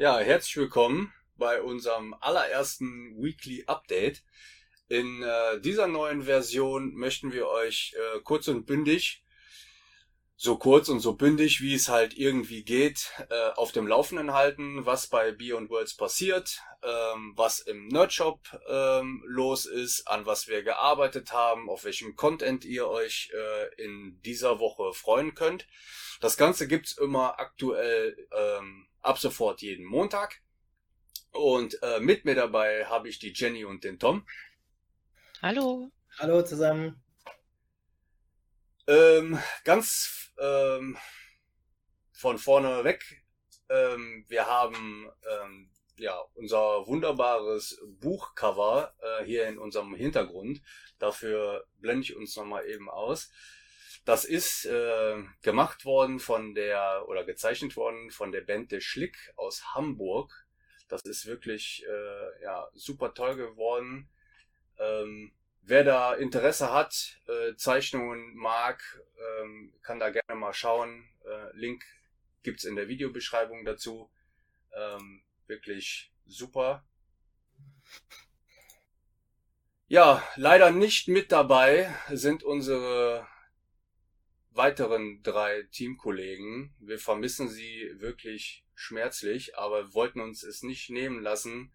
Ja, herzlich willkommen bei unserem allerersten Weekly Update. In äh, dieser neuen Version möchten wir euch äh, kurz und bündig, so kurz und so bündig, wie es halt irgendwie geht, äh, auf dem Laufenden halten, was bei Beyond Worlds passiert, ähm, was im Nerdshop ähm, los ist, an was wir gearbeitet haben, auf welchem Content ihr euch äh, in dieser Woche freuen könnt. Das Ganze gibt's immer aktuell ähm, ab sofort jeden Montag. Und äh, mit mir dabei habe ich die Jenny und den Tom. Hallo. Hallo zusammen. Ähm, ganz ähm, von vorne weg. Ähm, wir haben ähm, ja unser wunderbares Buchcover äh, hier in unserem Hintergrund. Dafür blende ich uns nochmal eben aus. Das ist äh, gemacht worden von der oder gezeichnet worden von der Band De Schlick aus Hamburg. Das ist wirklich äh, ja super toll geworden. Ähm, wer da Interesse hat, äh, Zeichnungen mag, ähm, kann da gerne mal schauen. Äh, Link gibt's in der Videobeschreibung dazu. Ähm, wirklich super. Ja, leider nicht mit dabei sind unsere weiteren drei Teamkollegen. Wir vermissen sie wirklich schmerzlich, aber wollten uns es nicht nehmen lassen,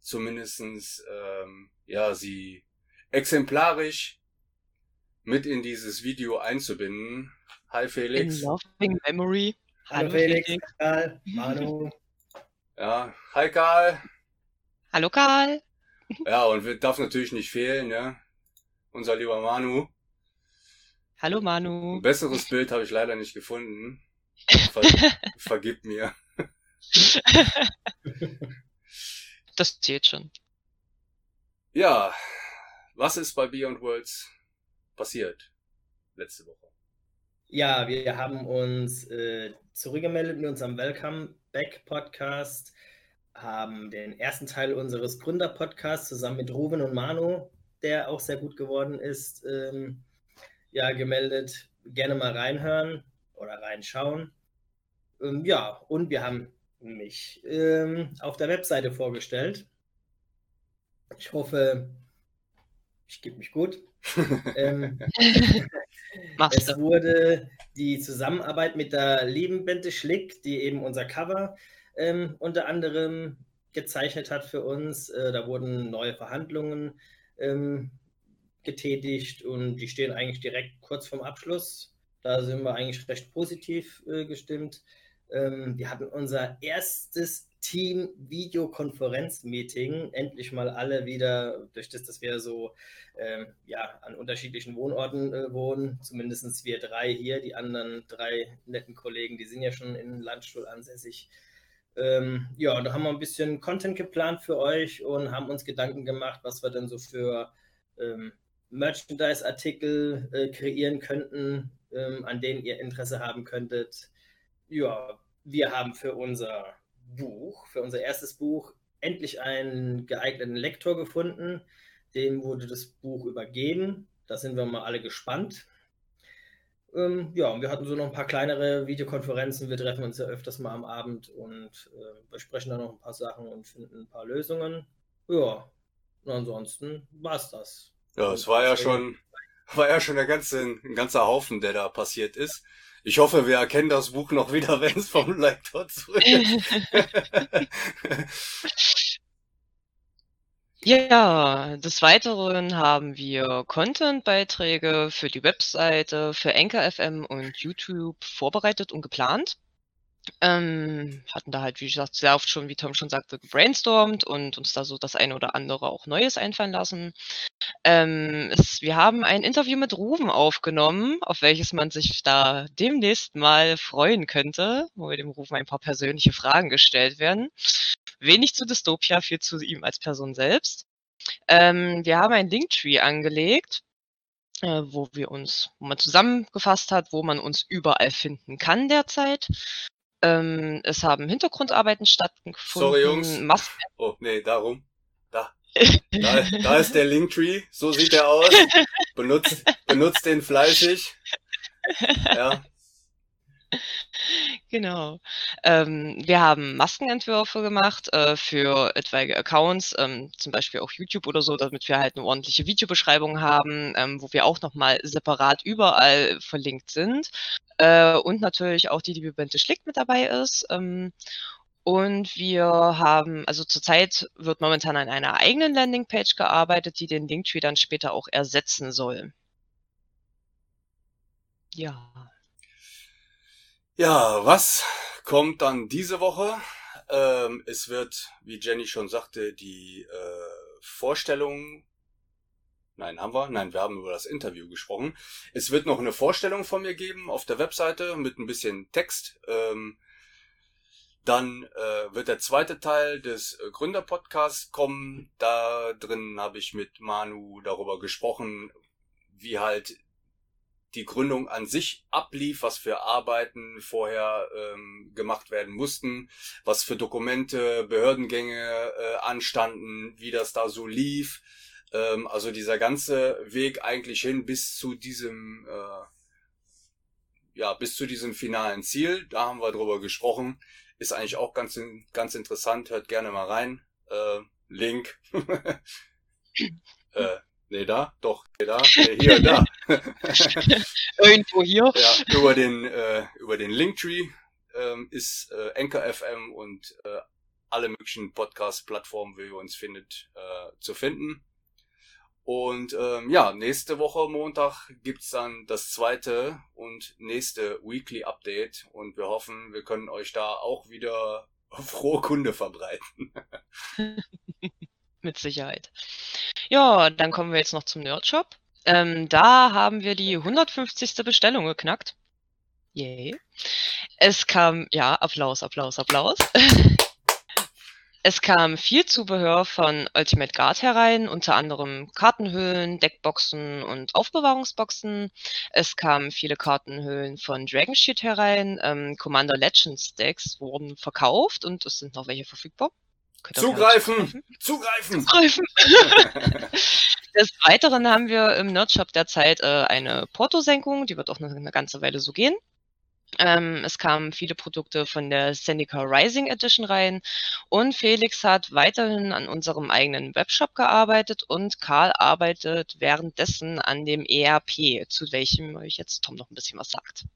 zumindestens ähm, ja sie exemplarisch mit in dieses Video einzubinden. Hi Felix. In loving memory. Hallo, Felix, Felix. Karl, Manu. Ja, hi Karl. Hallo Karl. Ja, und darf natürlich nicht fehlen, ja. Unser lieber Manu. Hallo Manu. Ein besseres Bild habe ich leider nicht gefunden. Ver vergib mir. das zählt schon. Ja, was ist bei Beyond Worlds passiert letzte Woche? Ja, wir haben uns äh, zurückgemeldet in unserem Welcome Back Podcast, haben den ersten Teil unseres Gründer-Podcasts zusammen mit Ruben und Manu, der auch sehr gut geworden ist, ähm, ja, gemeldet. Gerne mal reinhören oder reinschauen. Ähm, ja, und wir haben mich ähm, auf der Webseite vorgestellt. Ich hoffe, ich gebe mich gut. ähm, es wurde die Zusammenarbeit mit der lieben Bente Schlick, die eben unser Cover ähm, unter anderem gezeichnet hat für uns. Äh, da wurden neue Verhandlungen ähm, getätigt und die stehen eigentlich direkt kurz vorm Abschluss. Da sind wir eigentlich recht positiv äh, gestimmt. Ähm, wir hatten unser erstes Team-Videokonferenz-Meeting endlich mal alle wieder, durch das, dass wir so ähm, ja, an unterschiedlichen Wohnorten äh, wohnen, zumindest wir drei hier, die anderen drei netten Kollegen, die sind ja schon in Landstuhl ansässig. Ähm, ja, da haben wir ein bisschen Content geplant für euch und haben uns Gedanken gemacht, was wir denn so für ähm, Merchandise-Artikel äh, kreieren könnten, ähm, an denen ihr Interesse haben könntet. Ja, wir haben für unser Buch, für unser erstes Buch, endlich einen geeigneten Lektor gefunden. Dem wurde das Buch übergeben. Da sind wir mal alle gespannt. Ähm, ja, und wir hatten so noch ein paar kleinere Videokonferenzen. Wir treffen uns ja öfters mal am Abend und äh, besprechen dann noch ein paar Sachen und finden ein paar Lösungen. Ja, und ansonsten war es das. Ja, es war ja schon, war ja schon der ganze, ein ganzer Haufen, der da passiert ist. Ich hoffe, wir erkennen das Buch noch wieder, wenn es vom Lektor zurück ist. Ja, des Weiteren haben wir Content-Beiträge für die Webseite, für Anchor FM und YouTube vorbereitet und geplant. Ähm, hatten da halt, wie gesagt, sehr oft schon, wie Tom schon sagte, gebrainstormt und uns da so das eine oder andere auch Neues einfallen lassen. Ähm, es, wir haben ein Interview mit Ruben aufgenommen, auf welches man sich da demnächst mal freuen könnte, wo wir dem Ruben ein paar persönliche Fragen gestellt werden. Wenig zu Dystopia, viel zu ihm als Person selbst. Ähm, wir haben ein Linktree angelegt, äh, wo wir uns, wo man zusammengefasst hat, wo man uns überall finden kann derzeit. Ähm, es haben Hintergrundarbeiten stattgefunden. Sorry, Jungs. Mas oh, nee, darum. Da. Da, da ist der Linktree. So sieht er aus. Benutzt, benutzt den fleißig. Ja. Genau. Ähm, wir haben Maskenentwürfe gemacht äh, für etwaige Accounts, ähm, zum Beispiel auch YouTube oder so, damit wir halt eine ordentliche Videobeschreibung haben, ähm, wo wir auch nochmal separat überall verlinkt sind. Äh, und natürlich auch die liebe Bente Schlick mit dabei ist. Ähm, und wir haben, also zurzeit wird momentan an einer eigenen Landingpage gearbeitet, die den Linktree dann später auch ersetzen soll. Ja. Ja, was kommt dann diese Woche? Ähm, es wird, wie Jenny schon sagte, die äh, Vorstellung. Nein, haben wir? Nein, wir haben über das Interview gesprochen. Es wird noch eine Vorstellung von mir geben auf der Webseite mit ein bisschen Text. Ähm, dann äh, wird der zweite Teil des äh, Gründerpodcasts kommen. Da drin habe ich mit Manu darüber gesprochen, wie halt die Gründung an sich ablief, was für Arbeiten vorher ähm, gemacht werden mussten, was für Dokumente, Behördengänge äh, anstanden, wie das da so lief. Ähm, also dieser ganze Weg eigentlich hin bis zu diesem, äh, ja, bis zu diesem finalen Ziel. Da haben wir drüber gesprochen. Ist eigentlich auch ganz, ganz interessant. Hört gerne mal rein. Äh, Link. äh, Nee, da, doch, nee, da, nee, hier, da. Irgendwo hier. Ja, über den, äh, über den Linktree ähm, ist äh, Anchor FM und äh, alle möglichen Podcast-Plattformen, wie ihr uns findet, äh, zu finden. Und ähm, ja, nächste Woche Montag gibt's dann das zweite und nächste Weekly Update und wir hoffen, wir können euch da auch wieder frohe Kunde verbreiten. Mit Sicherheit. Ja, dann kommen wir jetzt noch zum Nerdshop. Ähm, da haben wir die 150. Bestellung geknackt. Yay. Es kam, ja, Applaus, Applaus, Applaus. es kam viel Zubehör von Ultimate Guard herein, unter anderem Kartenhüllen, Deckboxen und Aufbewahrungsboxen. Es kamen viele Kartenhüllen von Dragon Sheet herein. Ähm, Commander Legends Decks wurden verkauft und es sind noch welche verfügbar. Zugreifen! Zugreifen! Zugreifen! Des Weiteren haben wir im Nerdshop derzeit äh, eine Portosenkung, die wird auch eine, eine ganze Weile so gehen. Ähm, es kamen viele Produkte von der Seneca Rising Edition rein und Felix hat weiterhin an unserem eigenen Webshop gearbeitet und Karl arbeitet währenddessen an dem ERP, zu welchem euch jetzt Tom noch ein bisschen was sagt.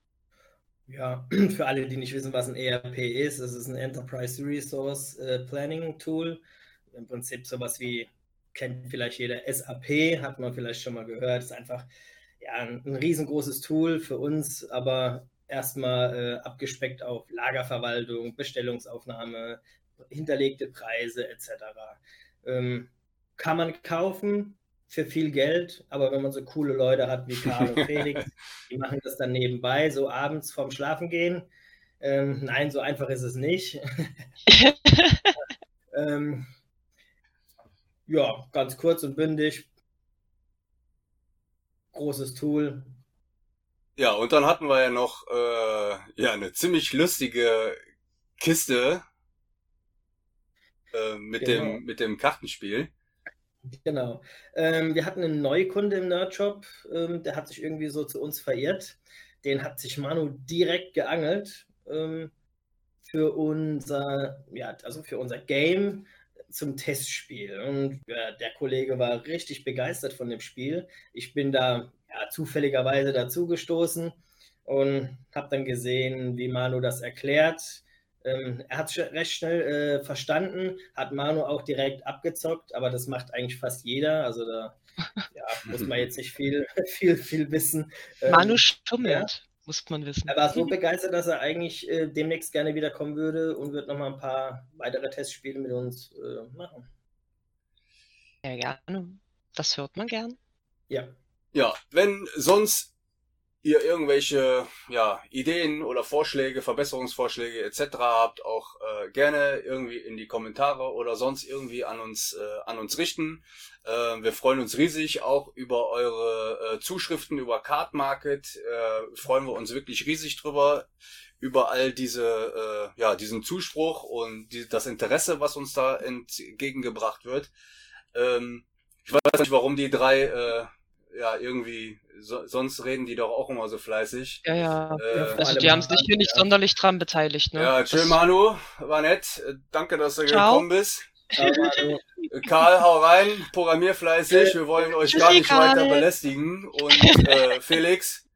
Ja, für alle, die nicht wissen, was ein ERP ist, es ist ein Enterprise Resource äh, Planning Tool. Im Prinzip sowas wie, kennt vielleicht jeder SAP, hat man vielleicht schon mal gehört. Ist einfach ja, ein, riesengroßes Tool für uns, aber erstmal äh, abgespeckt auf Lagerverwaltung, Bestellungsaufnahme, hinterlegte Preise etc. Ähm, kann man kaufen, für viel Geld, aber wenn man so coole Leute hat wie Karl und Felix, die machen das dann nebenbei, so abends vorm Schlafen gehen. Ähm, nein, so einfach ist es nicht. ähm, ja, ganz kurz und bündig. Großes Tool. Ja, und dann hatten wir ja noch äh, ja, eine ziemlich lustige Kiste äh, mit, genau. dem, mit dem Kartenspiel. Genau. Ähm, wir hatten einen Neukunde im Nerdshop, ähm, der hat sich irgendwie so zu uns verirrt. Den hat sich Manu direkt geangelt ähm, für unser, ja, also für unser Game zum Testspiel. Und ja, der Kollege war richtig begeistert von dem Spiel. Ich bin da ja, zufälligerweise dazugestoßen und habe dann gesehen, wie Manu das erklärt ähm, er hat es recht schnell äh, verstanden, hat Manu auch direkt abgezockt, aber das macht eigentlich fast jeder. Also da ja, muss man jetzt nicht viel, viel, viel wissen. Ähm, Manu stummelt, ja. muss man wissen. Er war so begeistert, dass er eigentlich äh, demnächst gerne wiederkommen würde und wird nochmal ein paar weitere Testspiele mit uns äh, machen. Ja, gerne. Das hört man gern. Ja. Ja, wenn sonst ihr irgendwelche ja, Ideen oder Vorschläge, Verbesserungsvorschläge etc. habt, auch äh, gerne irgendwie in die Kommentare oder sonst irgendwie an uns äh, an uns richten. Äh, wir freuen uns riesig auch über eure äh, Zuschriften über Card Market. Äh, freuen wir uns wirklich riesig drüber über all diese äh, ja diesen Zuspruch und die, das Interesse, was uns da entgegengebracht wird. Ähm, ich weiß nicht, warum die drei äh, ja irgendwie so, sonst reden die doch auch immer so fleißig. Ja, ja. Äh, Also die haben sich hier nicht ja. sonderlich dran beteiligt, ne? ja, chill Das- Manu, war nett. Äh, Danke, dass du Ciao. gekommen bist. Äh, Karl, hau rein, programmier fleißig. Wir wollen euch gar nicht weiter Karl. belästigen. Und äh, Felix,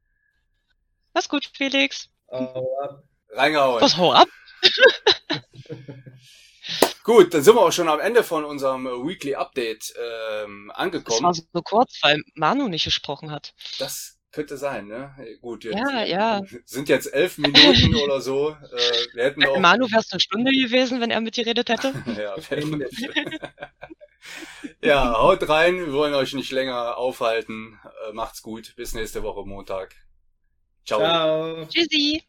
Mach's gut, Felix. Hau ab. reingehauen. Was, hau ab? Gut, dann sind wir auch schon am Ende von unserem äh, Weekly Update ähm, Das angekommen. war so kurz, weil Manu nicht gesprochen hat. Das könnte sein, ne? Gut, jetzt Ja, ja. sind jetzt elf Minuten oder so. Äh, wir hätten auch. Manu wär's eine Stunde gewesen, wenn er mit dir geredet hätte. ja, ja, haut rein. Wir wollen euch nicht länger aufhalten. Äh, macht's gut. Bis nächste Woche Montag. Ciao. Ciao. Tschüssi.